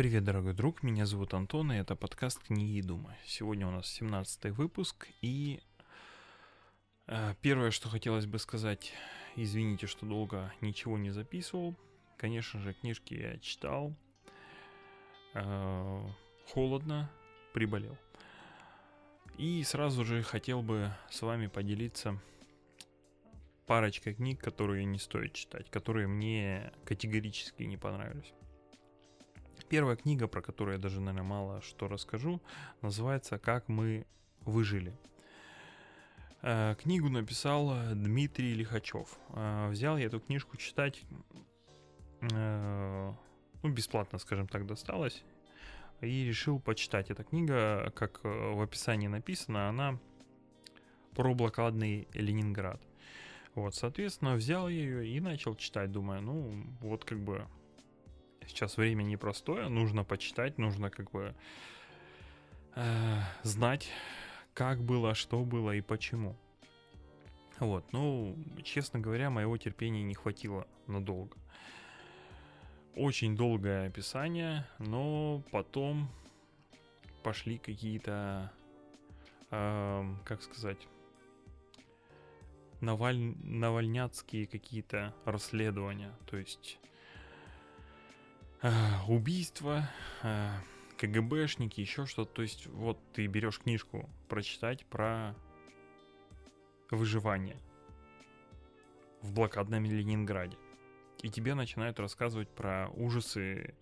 Привет, дорогой друг, меня зовут Антон, и это подкаст «Книги и думы». Сегодня у нас 17 выпуск, и э, первое, что хотелось бы сказать, извините, что долго ничего не записывал. Конечно же, книжки я читал, э, холодно, приболел. И сразу же хотел бы с вами поделиться парочкой книг, которые не стоит читать, которые мне категорически не понравились. Первая книга, про которую я даже, наверное, мало что расскажу, называется «Как мы выжили». Э, книгу написал Дмитрий Лихачев. Э, взял я эту книжку читать, э, ну, бесплатно, скажем так, досталось, и решил почитать. Эта книга, как в описании написано, она про блокадный Ленинград. Вот, соответственно, взял ее и начал читать, думаю, ну, вот как бы сейчас время непростое, нужно почитать, нужно как бы э, знать, как было, что было и почему. Вот, ну, честно говоря, моего терпения не хватило надолго. Очень долгое описание, но потом пошли какие-то, э, как сказать, наваль... навальняцкие какие-то расследования. То есть убийства, э, КГБшники, еще что-то. То есть вот ты берешь книжку прочитать про выживание в блокадном Ленинграде. И тебе начинают рассказывать про ужасы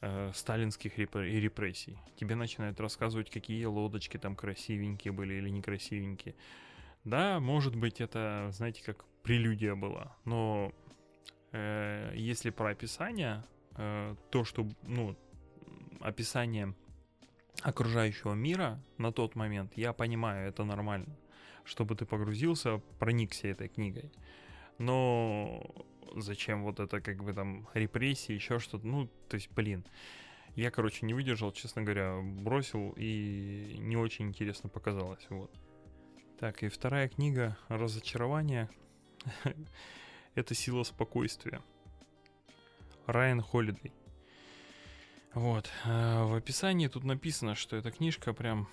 э, сталинских репрессий. Тебе начинают рассказывать, какие лодочки там красивенькие были или некрасивенькие. Да, может быть, это, знаете, как прелюдия была, но э, если про описание, э, то, что, ну, описание окружающего мира на тот момент, я понимаю, это нормально, чтобы ты погрузился, проникся этой книгой. Но зачем вот это, как бы там, репрессии, еще что-то, ну, то есть, блин, я, короче, не выдержал, честно говоря, бросил, и не очень интересно показалось, вот. Так, и вторая книга «Разочарование» — это «Сила спокойствия». Райан Холидей. Вот. Э, в описании тут написано, что эта книжка прям,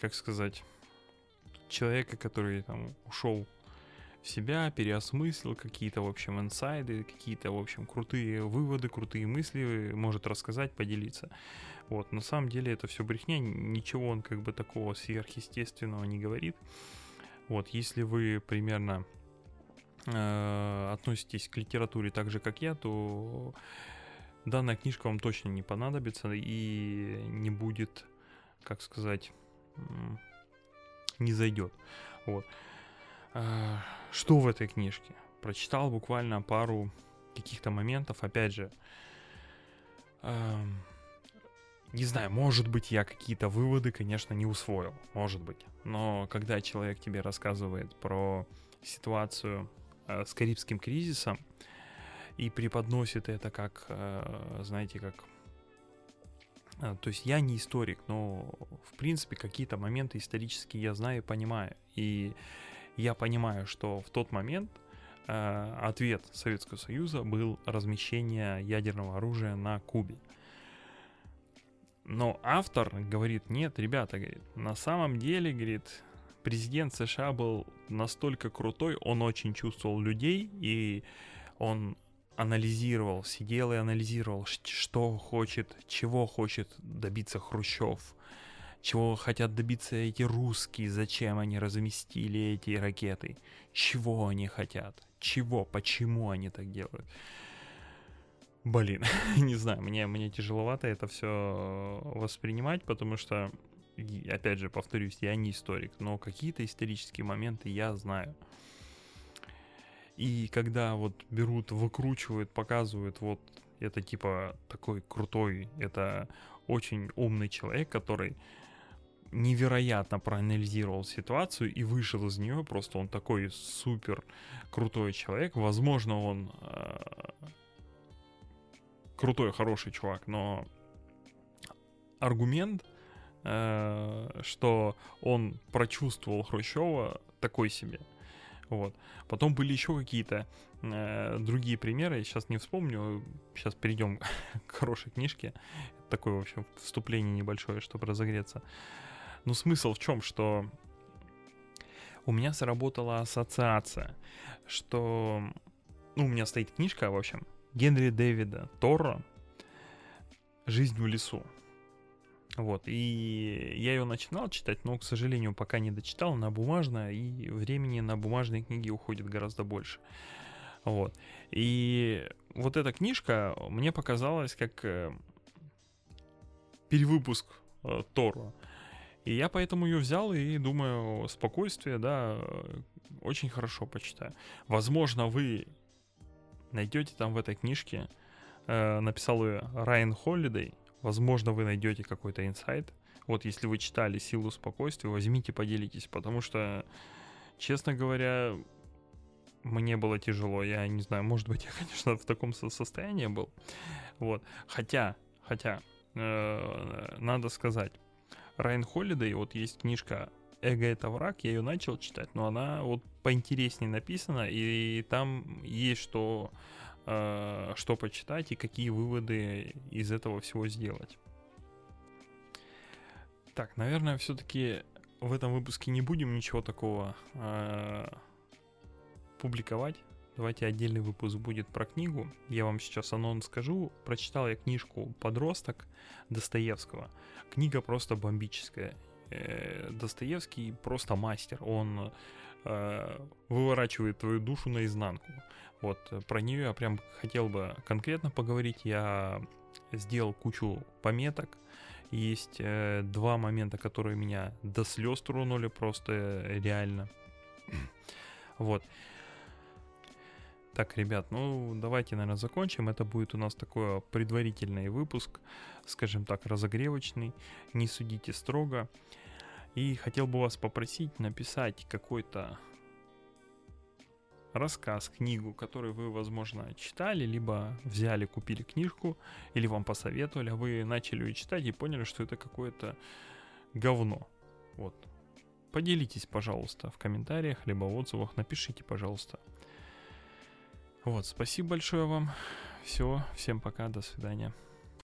как сказать, человека, который там ушел в себя, переосмыслил какие-то, в общем, инсайды, какие-то, в общем, крутые выводы, крутые мысли может рассказать, поделиться. Вот, на самом деле это все брехня, ничего он как бы такого сверхъестественного не говорит. Вот, если вы примерно э, относитесь к литературе так же, как я, то данная книжка вам точно не понадобится и не будет, как сказать, не зайдет. Вот. Э, что в этой книжке? Прочитал буквально пару каких-то моментов, опять же, э, не знаю, может быть, я какие-то выводы, конечно, не усвоил, может быть. Но когда человек тебе рассказывает про ситуацию с Карибским кризисом и преподносит это как, э, знаете, как... Э, то есть я не историк, но, в принципе, какие-то моменты исторические я знаю и понимаю. И я понимаю, что в тот момент э, ответ Советского Союза был размещение ядерного оружия на Кубе. Но автор говорит, нет, ребята, говорит, на самом деле, говорит, президент США был настолько крутой, он очень чувствовал людей, и он анализировал, сидел и анализировал, что хочет, чего хочет добиться Хрущев, чего хотят добиться эти русские, зачем они разместили эти ракеты, чего они хотят, чего, почему они так делают. Блин, не знаю, мне, мне тяжеловато это все воспринимать, потому что, опять же, повторюсь, я не историк, но какие-то исторические моменты я знаю. И когда вот берут, выкручивают, показывают, вот это типа такой крутой, это очень умный человек, который невероятно проанализировал ситуацию и вышел из нее. Просто он такой супер крутой человек. Возможно, он э, крутой, хороший чувак, но аргумент, что он прочувствовал Хрущева, такой себе. Вот. Потом были еще какие-то э, другие примеры, я сейчас не вспомню. Сейчас перейдем к хорошей книжке. Такое, в общем, вступление небольшое, чтобы разогреться. Но смысл в чем, что у меня сработала ассоциация, что... Ну, у меня стоит книжка, в общем, Генри Дэвида Торро «Жизнь в лесу». Вот, и я ее начинал читать, но, к сожалению, пока не дочитал, на бумажное, и времени на бумажные книги уходит гораздо больше. Вот. И вот эта книжка мне показалась как э, перевыпуск э, Тору. И я поэтому ее взял и думаю, спокойствие, да, очень хорошо почитаю. Возможно, вы найдете там в этой книжке, э, написал ее Райан Холлидей, возможно, вы найдете какой-то инсайт. Вот если вы читали «Силу спокойствия», возьмите, поделитесь, потому что, честно говоря, мне было тяжело. Я не знаю, может быть, я, конечно, в таком состоянии был. Вот. Хотя, хотя, э, надо сказать, Райан Холлидей, вот есть книжка «Эго — это враг», я ее начал читать, но она вот поинтереснее написана, и там есть что, что почитать и какие выводы из этого всего сделать. Так, наверное, все-таки в этом выпуске не будем ничего такого э, публиковать. Давайте отдельный выпуск будет про книгу. Я вам сейчас анонс скажу. Прочитал я книжку «Подросток» Достоевского. Книга просто бомбическая. Э, Достоевский просто мастер. Он э, выворачивает твою душу наизнанку. Вот про нее я прям хотел бы конкретно поговорить. Я сделал кучу пометок. Есть э, два момента, которые меня до слез тронули просто реально. Вот. Так, ребят, ну давайте, наверное, закончим. Это будет у нас такой предварительный выпуск, скажем так, разогревочный. Не судите строго. И хотел бы вас попросить написать какой-то рассказ, книгу, которую вы, возможно, читали, либо взяли, купили книжку, или вам посоветовали, а вы начали ее читать и поняли, что это какое-то говно. Вот. Поделитесь, пожалуйста, в комментариях, либо в отзывах, напишите, пожалуйста. Вот, спасибо большое вам. Все, всем пока, до свидания.